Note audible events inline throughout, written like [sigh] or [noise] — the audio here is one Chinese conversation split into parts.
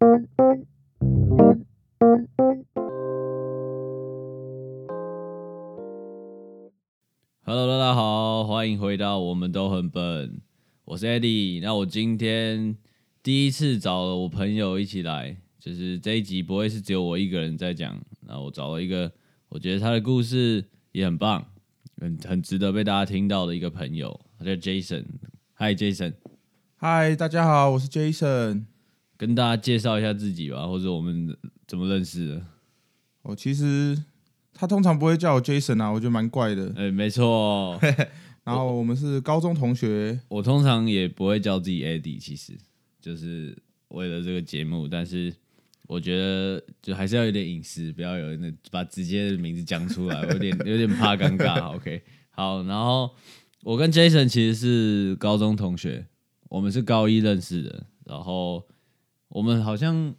Hello，大家好，欢迎回到我们都很笨，我是 Eddie。那我今天第一次找了我朋友一起来，就是这一集不会是只有我一个人在讲。那我找了一个，我觉得他的故事也很棒，很很值得被大家听到的一个朋友，他叫 Jason。Hi Jason，嗨，大家好，我是 Jason。跟大家介绍一下自己吧，或者我们怎么认识的？哦其实他通常不会叫我 Jason 啊，我觉得蛮怪的。哎、没错，[laughs] 然后我们是高中同学，我通常也不会叫自己 Eddie，其实就是为了这个节目，但是我觉得就还是要有点隐私，不要有那把直接的名字讲出来，我 [laughs] 有点有点怕尴尬。OK，好，然后我跟 Jason 其实是高中同学，我们是高一认识的，然后我们好像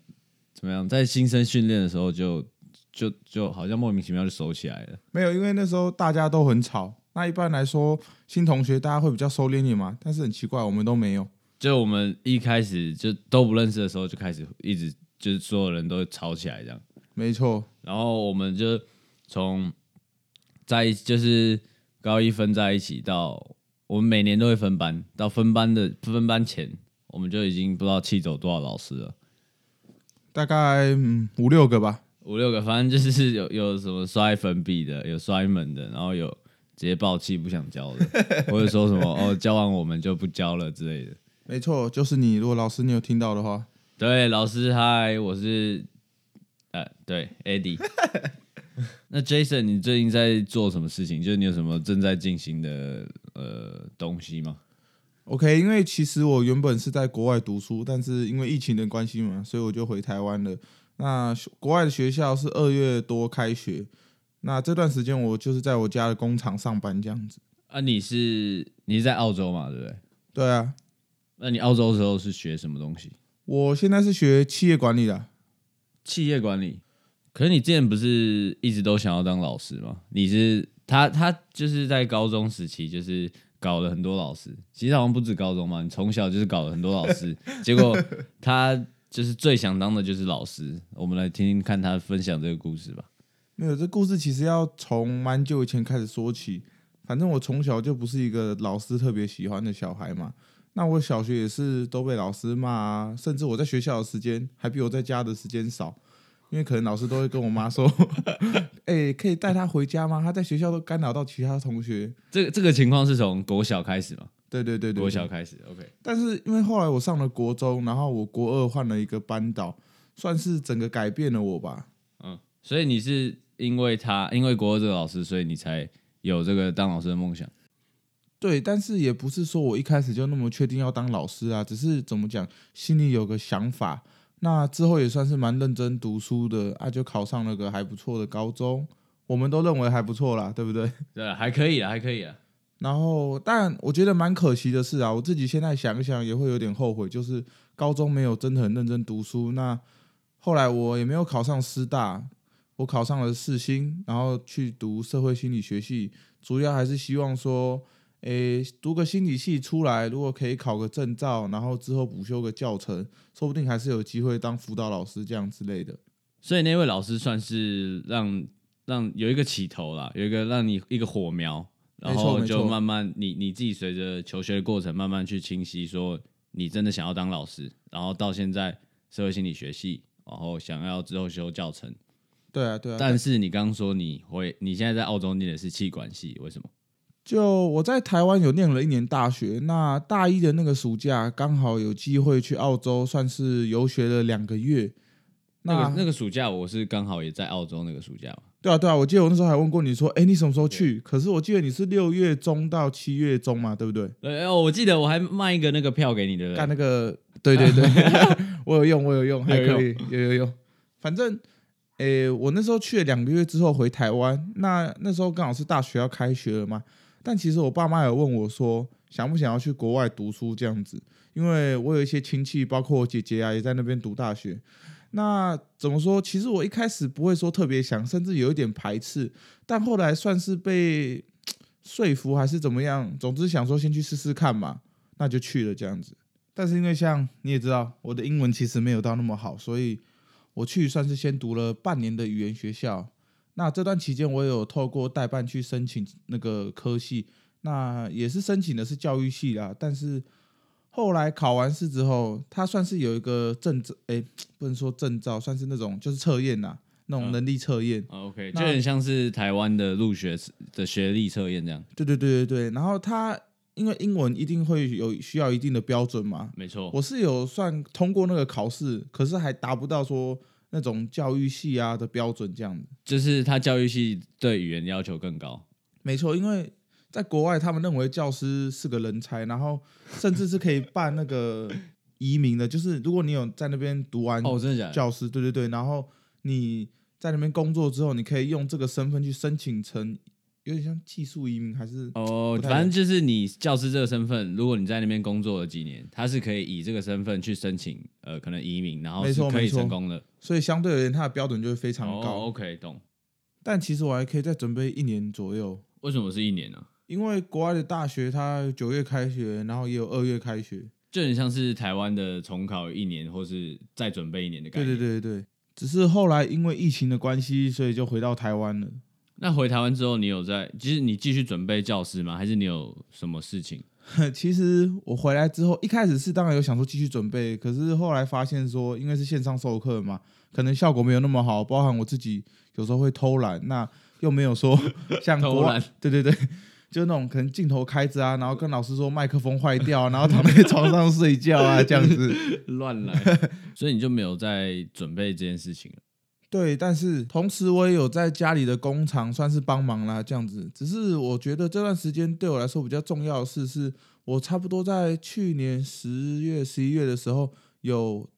怎么样，在新生训练的时候就就就好像莫名其妙就熟起来了。没有，因为那时候大家都很吵。那一般来说，新同学大家会比较收敛一点嘛，但是很奇怪，我们都没有。就我们一开始就都不认识的时候，就开始一直就是所有人都吵起来这样，没错，然后我们就从在一就是高一分在一起到我们每年都会分班，到分班的分班前，我们就已经不知道气走多少老师了，大概嗯五六个吧。五六个，反正就是有有什么摔粉笔的，有摔门的，然后有直接爆气不想教的，[laughs] 或者说什么哦教完我们就不教了之类的。没错，就是你。如果老师你有听到的话，对，老师嗨，我是呃，对，Eddie。[laughs] 那 Jason，你最近在做什么事情？就是你有什么正在进行的呃东西吗？OK，因为其实我原本是在国外读书，但是因为疫情的关系嘛，所以我就回台湾了。那国外的学校是二月多开学，那这段时间我就是在我家的工厂上班这样子。啊，你是你是在澳洲嘛，对不对？对啊，那你澳洲的时候是学什么东西？我现在是学企业管理的。企业管理。可是你之前不是一直都想要当老师吗？你是他他就是在高中时期就是搞了很多老师，其实好像不止高中嘛，你从小就是搞了很多老师，结果他就是最想当的就是老师。我们来听听看他分享这个故事吧。没有，这故事其实要从蛮久以前开始说起。反正我从小就不是一个老师特别喜欢的小孩嘛。那我小学也是都被老师骂啊，甚至我在学校的时间还比我在家的时间少，因为可能老师都会跟我妈说：“ [laughs] 哎、可以带他回家吗？他在学校都干扰到其他同学。这个这个情况是从国小开始嘛？”对对对对，国小开始，OK。但是因为后来我上了国中，然后我国二换了一个班导，算是整个改变了我吧。嗯，所以你是因为他，因为国二这个老师，所以你才有这个当老师的梦想。对，但是也不是说我一开始就那么确定要当老师啊，只是怎么讲，心里有个想法。那之后也算是蛮认真读书的啊，就考上了个还不错的高中，我们都认为还不错啦，对不对？[laughs] 对，还可以啊，还可以啊。然后，但我觉得蛮可惜的是啊，我自己现在想一想也会有点后悔，就是高中没有真的很认真读书。那后来我也没有考上师大，我考上了世新，然后去读社会心理学系，主要还是希望说，诶，读个心理系出来，如果可以考个证照，然后之后补修个教程，说不定还是有机会当辅导老师这样之类的。所以那位老师算是让让有一个起头啦，有一个让你一个火苗，然后就慢慢你你自己随着求学的过程，慢慢去清晰说你真的想要当老师，然后到现在社会心理学系，然后想要之后修教程。对啊，对啊。但是你刚刚说你会你现在在澳洲念的是气管系，为什么？就我在台湾有念了一年大学，那大一的那个暑假刚好有机会去澳洲，算是游学了两个月。那个那个暑假我是刚好也在澳洲那个暑假嘛。对啊对啊，我记得我那时候还问过你说，哎，你什么时候去？可是我记得你是六月中到七月中嘛，对不对？呃，哦我记得我还卖一个那个票给你，的？干那个，对对对，[laughs] 我有用，我有用，还有可以，有有用。反正，诶，我那时候去了两个月之后回台湾，那那时候刚好是大学要开学了嘛。但其实我爸妈有问我说，想不想要去国外读书这样子，因为我有一些亲戚，包括我姐姐啊，也在那边读大学。那怎么说？其实我一开始不会说特别想，甚至有一点排斥，但后来算是被 [tsk] 说服还是怎么样，总之想说先去试试看嘛，那就去了这样子。但是因为像你也知道，我的英文其实没有到那么好，所以我去算是先读了半年的语言学校。那这段期间，我有透过代办去申请那个科系，那也是申请的是教育系啦。但是后来考完试之后，他算是有一个证照，哎，不能说证照，算是那种就是测验呐，那种能力测验。OK，就很像是台湾的入学的学历测验这样。对对对对对。然后他因为英文一定会有需要一定的标准嘛，没错，我是有算通过那个考试，可是还达不到说那种教育系啊的标准这样子。就是他教育系对语言要求更高。没错，因为在国外他们认为教师是个人才，然后甚至是可以办那个移民的，就是如果你有在那边读完哦，真的假的？教师，对对对，然后你在那边工作之后，你可以用这个身份去申请成有点像技术移民还是哦反正就是你教师这个身份，如果你在那边工作了几年，他是可以以这个身份去申请呃可能移民，然后没是可以成功的。所以相对而言，它的标准就会非常高。哦，OK，懂。但其实我还可以再准备一年左右，为什么是一年呢、因为国外的大学它九月开学，然后也有二月开学。就很像是台湾的重考一年，或是再准备一年的感觉对念。对对对，只是后来因为疫情的关系，所以就回到台湾了。那回台湾之后，你有在，其实你继续准备教师吗？还是你有什么事情？[laughs] 其实我回来之后，一开始是当然有想说继续准备，可是后来发现说，因为是线上授课嘛，可能效果没有那么好，包含我自己有时候会偷懒，那又没有说 [laughs] 像国外偷懒，对对对，就那种可能镜头开着啊，然后跟老师说麦克风坏掉，然后躺在床上睡觉啊，这样子。[laughs] 乱来，所以你就没有在准备这件事情了。对，但是同时我也有在家里的工厂算是帮忙啦，这样子。只是我觉得这段时间对我来说比较重要的事是，我差不多在去年十月、十一月的时候有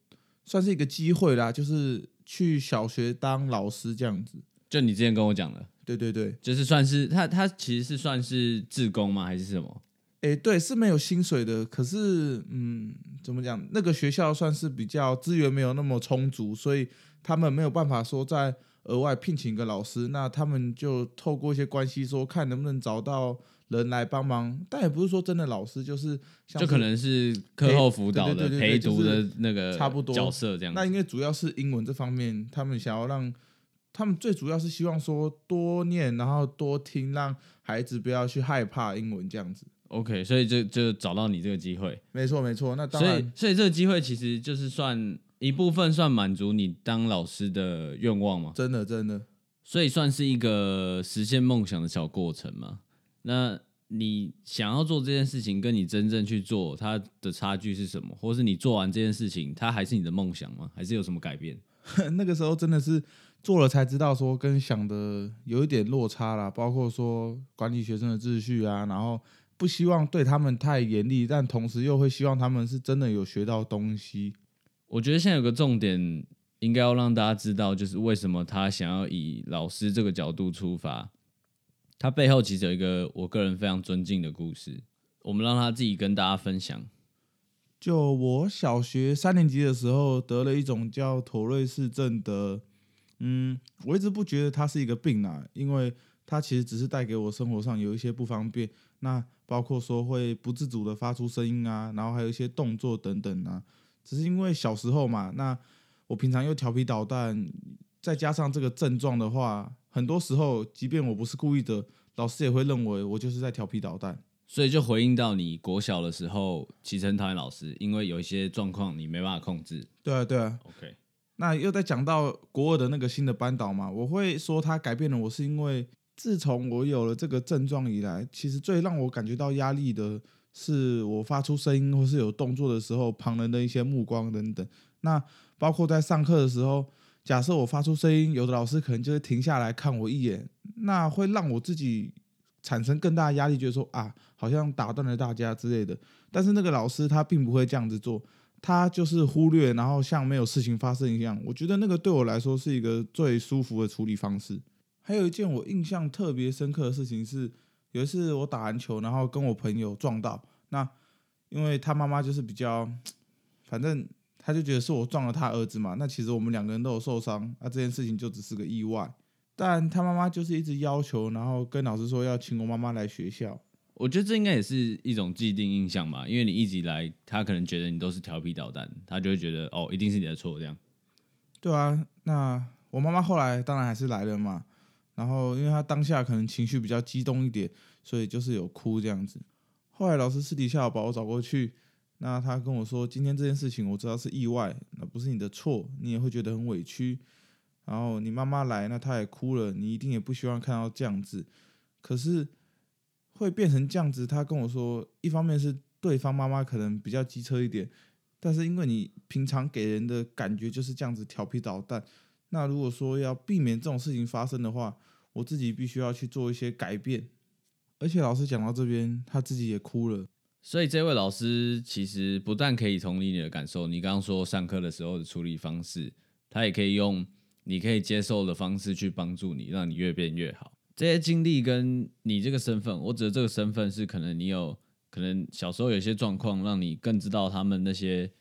算是一个机会啦，就是去小学当老师这样子。就你之前跟我讲的，对对对，就是算是他他其实是算是自工吗？还是什么？诶，对，是没有薪水的，可是嗯，怎么讲？那个学校算是比较资源没有那么充足，所以他们没有办法说再额外聘请一个老师，那他们就透过一些关系说，看能不能找到人来帮忙。但也不是说真的老师，就是像就可能是课后辅导的陪读的那个差不多角色这样。那因为主要是英文这方面，他们想要让他们最主要是希望说多念，然后多听，让孩子不要去害怕英文这样子。OK，所以就就找到你这个机会，没错没错，那当所以然所以这个机会其实就是算一部分算满足你当老师的愿望吗，真的真的。所以算是一个实现梦想的小过程嘛。那你想要做这件事情，跟你真正去做它的差距是什么？或是你做完这件事情，它还是你的梦想吗？还是有什么改变？[laughs] 那个时候真的是做了才知道，说跟想的有一点落差啦，包括说管理学生的秩序啊，然后不希望对他们太严厉，但同时又会希望他们是真的有学到东西。我觉得现在有个重点，应该要让大家知道，就是为什么他想要以老师这个角度出发。他背后其实有一个我个人非常尊敬的故事，我们让他自己跟大家分享。就我小学三年级的时候得了一种叫妥瑞氏症的，嗯，我一直不觉得它是一个病啊，因为它其实只是带给我生活上有一些不方便，那包括说会不自主的发出声音啊，然后还有一些动作等等啊，只是因为小时候嘛，那我平常又调皮捣蛋，再加上这个症状的话，很多时候即便我不是故意的，老师也会认为我就是在调皮捣蛋。所以就回应到你国小的时候，其实很讨厌老师，因为有一些状况你没办法控制。对啊，对啊，OK，那又在讲到国二的那个新的班导嘛，我会说他改变了我，是因为自从我有了这个症状以来，其实最让我感觉到压力的是我发出声音或是有动作的时候，旁人的一些目光等等。那包括在上课的时候，假设我发出声音，有的老师可能就会停下来看我一眼，那会让我自己产生更大的压力，觉得说啊，好像打断了大家之类的。但是那个老师他并不会这样子做，他就是忽略，然后像没有事情发生一样。我觉得那个对我来说是一个最舒服的处理方式。还有一件我印象特别深刻的事情是，有一次我打篮球，然后跟我朋友撞到，那因为他妈妈就是比较，反正他就觉得是我撞了他儿子嘛。那其实我们两个人都有受伤，那这件事情就只是个意外。但他妈妈就是一直要求，然后跟老师说要请我妈妈来学校。我觉得这应该也是一种既定印象吧，因为你一直以来，他可能觉得你都是调皮捣蛋，他就会觉得哦，一定是你的错这样。对啊，那我妈妈后来当然还是来了嘛，然后因为她当下可能情绪比较激动一点，所以就是有哭这样子。后来老师私底下把我找过去，那他跟我说，今天这件事情我知道是意外，那不是你的错，你也会觉得很委屈。然后你妈妈来，那她也哭了，你一定也不希望看到这样子。可是会变成这样子，他跟我说，一方面是对方妈妈可能比较机车一点，但是因为你平常给人的感觉就是这样子调皮捣蛋，那如果说要避免这种事情发生的话，我自己必须要去做一些改变。而且老师讲到这边，他自己也哭了。所以这位老师其实不但可以同理你的感受，你刚刚说上课的时候的处理方式，他也可以用你可以接受的方式去帮助你，让你越变越好。这些经历跟你这个身份，我指的这个身份是可能你有可能小时候有些状况，让你更知道他们那些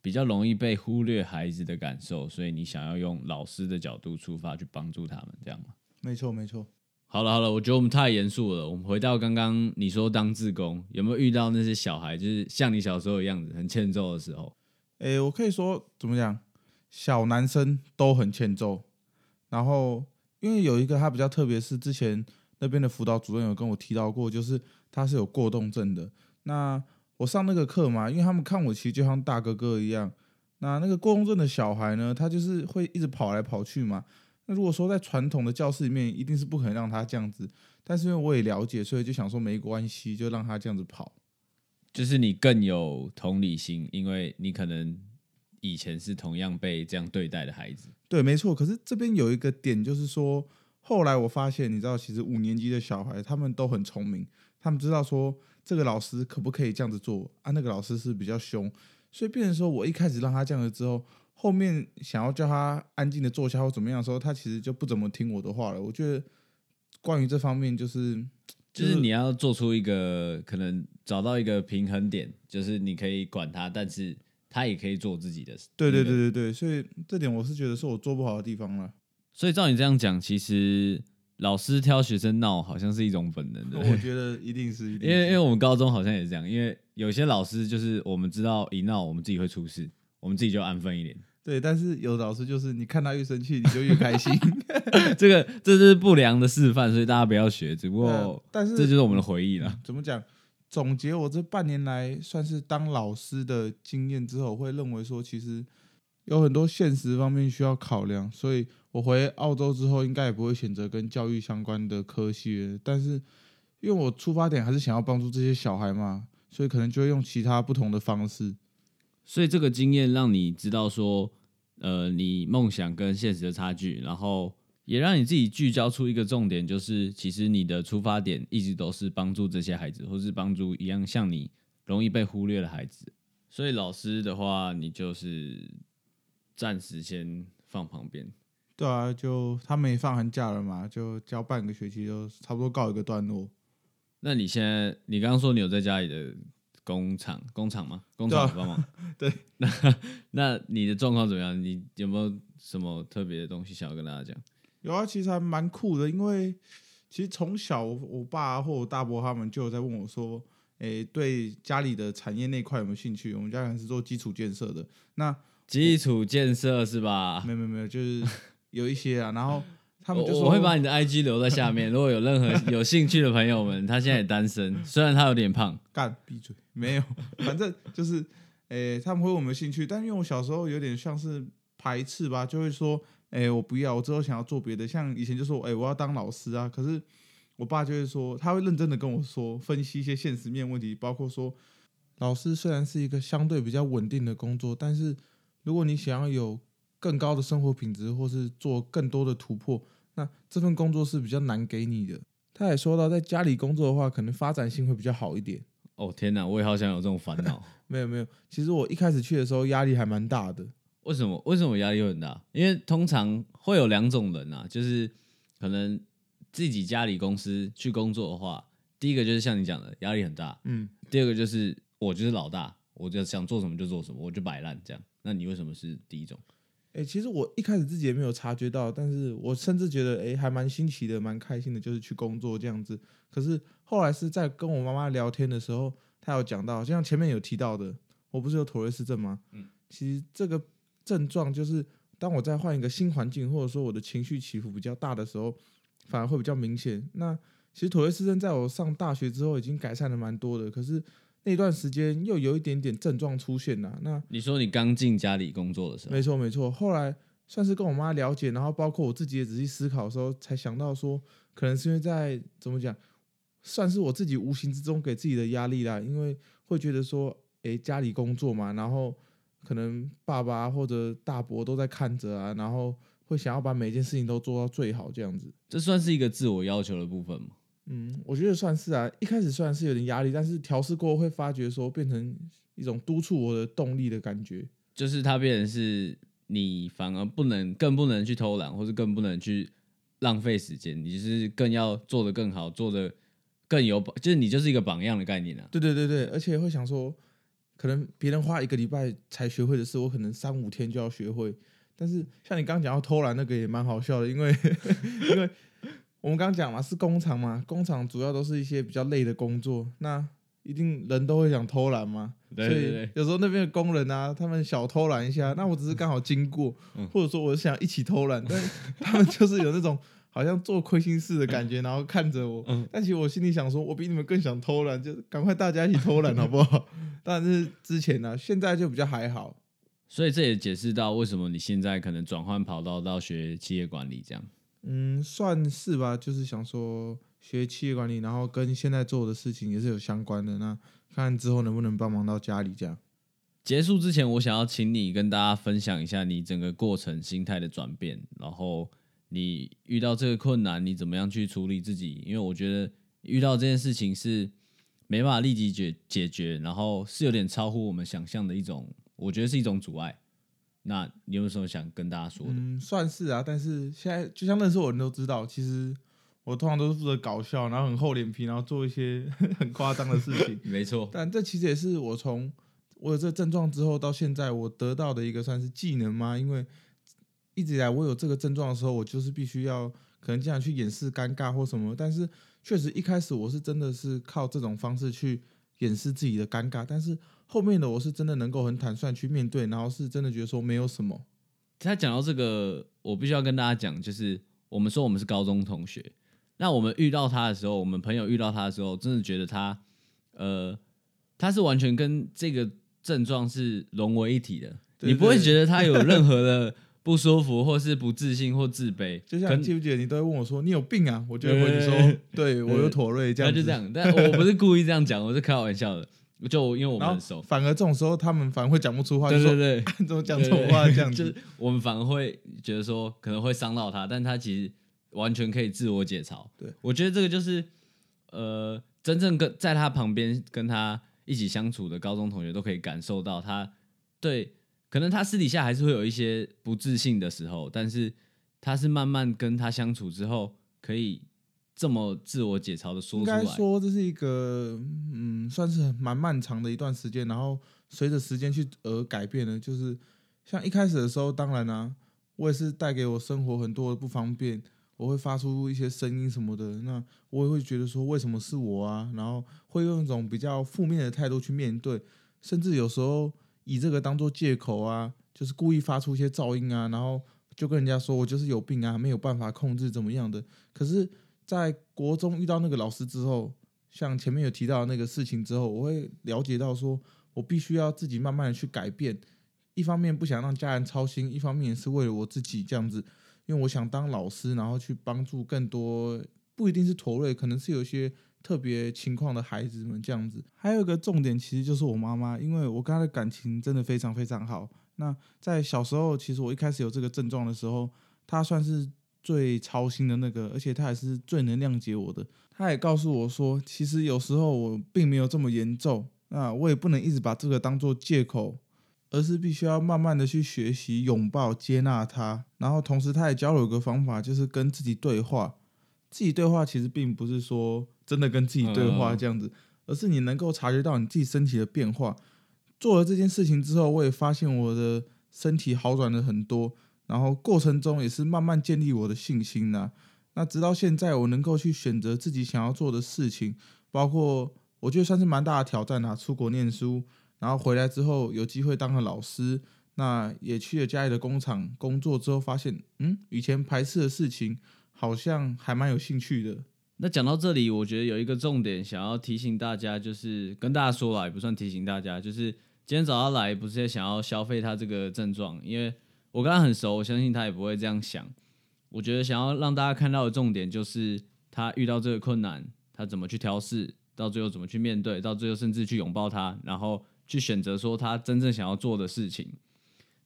比较容易被忽略孩子的感受，所以你想要用老师的角度出发去帮助他们，这样吗？没错，没错。好了好了，我觉得我们太严肃了，我们回到刚刚你说当志工有没有遇到那些小孩，就是像你小时候的样子，很欠揍的时候？诶，我可以说怎么讲，小男生都很欠揍，然后。因为有一个他比较特别，是之前那边的辅导主任有跟我提到过，就是他是有过动症的。那我上那个课嘛，因为他们看我其实就像大哥哥一样。那那个过动症的小孩呢，他就是会一直跑来跑去嘛。那如果说在传统的教室里面，一定是不可能让他这样子。但是因为我也了解，所以就想说没关系，就让他这样子跑。就是你更有同理心，因为你可能。以前是同样被这样对待的孩子，对，没错。可是这边有一个点，就是说，后来我发现，你知道，其实五年级的小孩他们都很聪明，他们知道说这个老师可不可以这样子做啊？那个老师是比较凶，所以变成说我一开始让他这样子之后，后面想要叫他安静的坐下或怎么样的时候，他其实就不怎么听我的话了。我觉得关于这方面，就是就是你要做出一个可能找到一个平衡点，就是你可以管他，但是。他也可以做自己的，对对对对对，所以这点我是觉得是我做不好的地方了。所以照你这样讲，其实老师挑学生闹好像是一种本能的。我觉得一定是，因为因为我们高中好像也是这样，因为有些老师就是我们知道一闹，我们自己会出事，我们自己就安分一点。对，但是有的老师就是你看他越生气，你就越开心。[laughs] 这个这是不良的示范，所以大家不要学。只不过，但是这就是我们的回忆了。怎么讲？总结我这半年来算是当老师的经验之后，会认为说其实有很多现实方面需要考量，所以我回澳洲之后应该也不会选择跟教育相关的科系。但是因为我出发点还是想要帮助这些小孩嘛，所以可能就会用其他不同的方式。所以这个经验让你知道说，呃，你梦想跟现实的差距，然后。也让你自己聚焦出一个重点，就是其实你的出发点一直都是帮助这些孩子，或是帮助一样像你容易被忽略的孩子。所以老师的话，你就是暂时先放旁边。对啊，就他们也放寒假了嘛，就教半个学期就差不多告一个段落。那你现在，你刚刚说你有在家里的工厂工厂吗？工厂帮忙？[laughs] 对。那那你的状况怎么样？你有没有什么特别的东西想要跟大家讲？有啊，其实还蛮酷的，因为其实从小我爸或我大伯他们就有在问我说：“诶，对家里的产业那块有没有兴趣？”我们家人是做基础建设的，那基础建设是吧？没有没有没有，就是有一些啊。然后他们就说：“我会把你的 IG 留在下面，[laughs] 如果有任何有兴趣的朋友们，他现在也单身，[laughs] 虽然他有点胖。”干闭嘴，没有，[laughs] 反正就是诶，他们会问我们兴趣，但因为我小时候有点像是排斥吧，就会说。哎，我不要，我之后想要做别的。像以前就说，哎，我要当老师啊。可是我爸就会说，他会认真的跟我说，分析一些现实面问题，包括说，老师虽然是一个相对比较稳定的工作，但是如果你想要有更高的生活品质，或是做更多的突破，那这份工作是比较难给你的。他也说到，在家里工作的话，可能发展性会比较好一点。哦天哪，我也好想有这种烦恼。[laughs] 没有没有，其实我一开始去的时候压力还蛮大的。为什么？为什么压力会很大？因为通常会有两种人啊，就是可能自己家里公司去工作的话，第一个就是像你讲的压力很大，嗯，第二个就是我就是老大，我就想做什么就做什么，我就摆烂这样。那你为什么是第一种？哎、其实我一开始自己也没有察觉到，但是我甚至觉得哎、还蛮新奇的，蛮开心的，就是去工作这样子。可是后来是在跟我妈妈聊天的时候，她有讲到，就像前面有提到的，我不是有妥瑞氏症吗？嗯，其实这个症状就是当我在换一个新环境，或者说我的情绪起伏比较大的时候，反而会比较明显。那其实妥瑞氏症在我上大学之后已经改善的蛮多的，可是那段时间又有一点点症状出现了。那你说你刚进家里工作的时候，没错没错，后来算是跟我妈了解，然后包括我自己也仔细思考的时候，才想到说，可能是因为在怎么讲，算是我自己无形之中给自己的压力啦，因为会觉得说，诶，家里工作嘛，然后可能爸爸或者大伯都在看着啊，然后会想要把每件事情都做到最好这样子。这算是一个自我要求的部分吗？嗯，我觉得算是啊。一开始虽然是有点压力，但是调试过后会发觉说，变成一种督促我的动力的感觉。就是它变成是你反而不能，更不能去偷懒，或是更不能去浪费时间，你就是更要做的更好，做的更有榜，就是你就是一个榜样的概念啊。对对对对，而且会想说，可能别人花一个礼拜才学会的事，我可能三五天就要学会。但是像你刚刚讲到偷懒那个也蛮好笑的，因为 [laughs] 因为我们刚刚讲嘛，是工厂嘛，工厂主要都是一些比较累的工作，那一定人都会想偷懒嘛。所以对对对，有时候那边的工人啊，他们小偷懒一下，那我只是刚好经过，嗯或者说我想一起偷懒，但 [laughs] 他们就是有那种 [laughs] 好像做亏心事的感觉，然后看着我。嗯但其实我心里想说，我比你们更想偷懒，就赶快大家一起偷懒 [laughs] 好不好？但是之前呢、现在就比较还好。所以这也解释到为什么你现在可能转换跑道到学企业管理这样。嗯，算是吧，就是想说学企业管理，然后跟现在做的事情也是有相关的。那看之后能不能帮忙到家里这样。结束之前，我想要请你跟大家分享一下你整个过程心态的转变，然后你遇到这个困难，你怎么样去处理自己？因为我觉得遇到这件事情是没办法立即解解决，然后是有点超乎我们想象的一种，我觉得是一种阻碍。那你有什么想跟大家说的？嗯，算是啊，但是现在就像认识我的人都知道，其实我通常都是负责搞笑，然后很厚脸皮，然后做一些 [laughs] 很夸张的事情。[laughs] 没错，但这其实也是我从我有这症状之后到现在我得到的一个算是技能吗？因为一直以来我有这个症状的时候，我就是必须要可能经常去掩饰尴尬或什么。但是确实一开始我是真的是靠这种方式去掩饰自己的尴尬，但是后面的我是真的能够很坦率去面对，然后是真的觉得说没有什么。他讲到这个，我必须要跟大家讲，就是我们说我们是高中同学，那我们遇到他的时候，我们朋友遇到他的时候，真的觉得他，呃，他是完全跟这个症状是融为一体的，对你不会对觉得他有任何的不舒服，或是不自信或自卑，就像可你记不记得你都会问我说你有病啊？我就会回你对说对我有妥瑞这样就这样，但我不是故意这样讲，我是开玩笑的，就因为我们很熟，反而这种时候他们反而会讲不出话，对对对。[laughs] 你怎么讲这种话这样 [laughs] 就是子。我们反而会觉得说可能会伤到他，但他其实完全可以自我解嘲。对我觉得这个就是呃，真正跟在他旁边跟他一起相处的高中同学都可以感受到他对，可能他私底下还是会有一些不自信的时候，但是他是慢慢跟他相处之后，可以这么自我解嘲的说出来应该。说这是一个嗯，算是蛮漫长的一段时间，然后随着时间去而改变的。就是像一开始的时候，当然啊，我也是带给我生活很多的不方便，我会发出一些声音什么的，那我也会觉得说为什么是我啊，然后会用一种比较负面的态度去面对，甚至有时候以这个当做借口啊，就是故意发出一些噪音啊，然后就跟人家说我就是有病啊，没有办法控制怎么样的。可是，在国中遇到那个老师之后，像前面有提到那个事情之后，我会了解到说，我必须要自己慢慢的去改变。一方面不想让家人操心，一方面也是为了我自己这样子，因为我想当老师，然后去帮助更多，不一定是驼瑞，可能是有一些特别情况的孩子们这样子。还有一个重点，其实就是我妈妈，因为我跟她的感情真的非常非常好。那在小时候，其实我一开始有这个症状的时候，她算是最操心的那个，而且他也是最能谅解我的。他也告诉我说，其实有时候我并没有这么严重，那我也不能一直把这个当做借口，而是必须要慢慢的去学习拥抱、接纳他。然后同时，他也教了我一个方法，就是跟自己对话。自己对话其实并不是说真的跟自己对话嗯这样子，而是你能够察觉到你自己身体的变化。做了这件事情之后，我也发现我的身体好转了很多，然后过程中也是慢慢建立我的信心呢、那直到现在，我能够去选择自己想要做的事情，包括我觉得算是蛮大的挑战啊，出国念书，然后回来之后有机会当了老师，那也去了家里的工厂工作之后，发现嗯，以前排斥的事情好像还蛮有兴趣的。那讲到这里，我觉得有一个重点想要提醒大家，就是跟大家说了，也不算提醒大家，就是今天早上来不是也想要消费他这个症状，因为我跟他很熟，我相信他也不会这样想。我觉得想要让大家看到的重点就是他遇到这个困难，他怎么去调试，到最后怎么去面对，到最后甚至去拥抱他，然后去选择说他真正想要做的事情。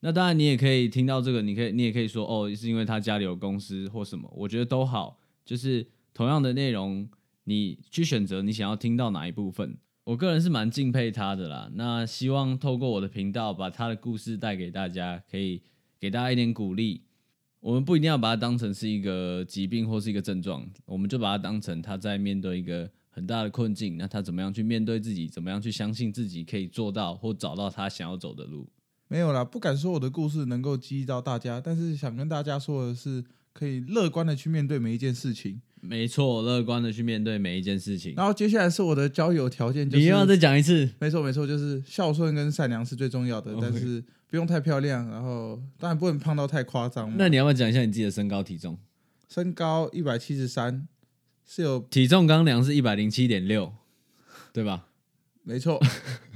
那当然，你也可以听到这个，你可以你也可以说哦，是因为他家里有公司或什么，我觉得都好，就是同样的内容，你去选择你想要听到哪一部分。我个人是蛮敬佩他的啦。那希望透过我的频道，把他的故事带给大家，可以给大家一点鼓励。我们不一定要把它当成是一个疾病或是一个症状，我们就把它当成他在面对一个很大的困境，那他怎么样去面对自己，怎么样去相信自己可以做到或找到他想要走的路。没有啦，不敢说我的故事能够激励到大家，但是想跟大家说的是，可以乐观的去面对每一件事情。没错，乐观的去面对每一件事情。然后接下来是我的交友条件，就是你又要再讲一次，没错没错，就是孝顺跟善良是最重要的但是不用太漂亮，然后当然不能胖到太夸张嘛。那你要不要讲一下你自己的身高体重？身高一百七十三，是有体重刚量是一百零七点六，对吧？没错，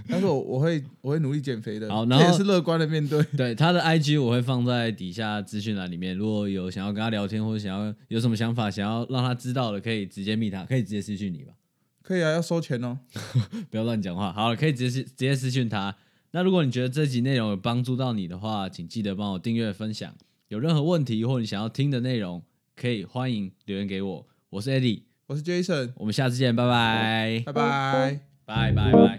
但是我我会我会努力减肥的，好然后这也是乐观的面对。[laughs] 对，他的 IG 我会放在底下资讯栏里面，如果有想要跟他聊天或者想要有什么想法，想要让他知道的，可以直接密他，可以直接私讯你吧，可以啊，要收钱哦。[laughs] 不要乱讲话。好了，可以直接直接私讯他。那如果你觉得这集内容有帮助到你的话，请记得帮我订阅分享。有任何问题或你想要听的内容，可以欢迎留言给我。我是 Eddie，我是 Jason，我们下次见，拜拜，拜拜。拜拜拜。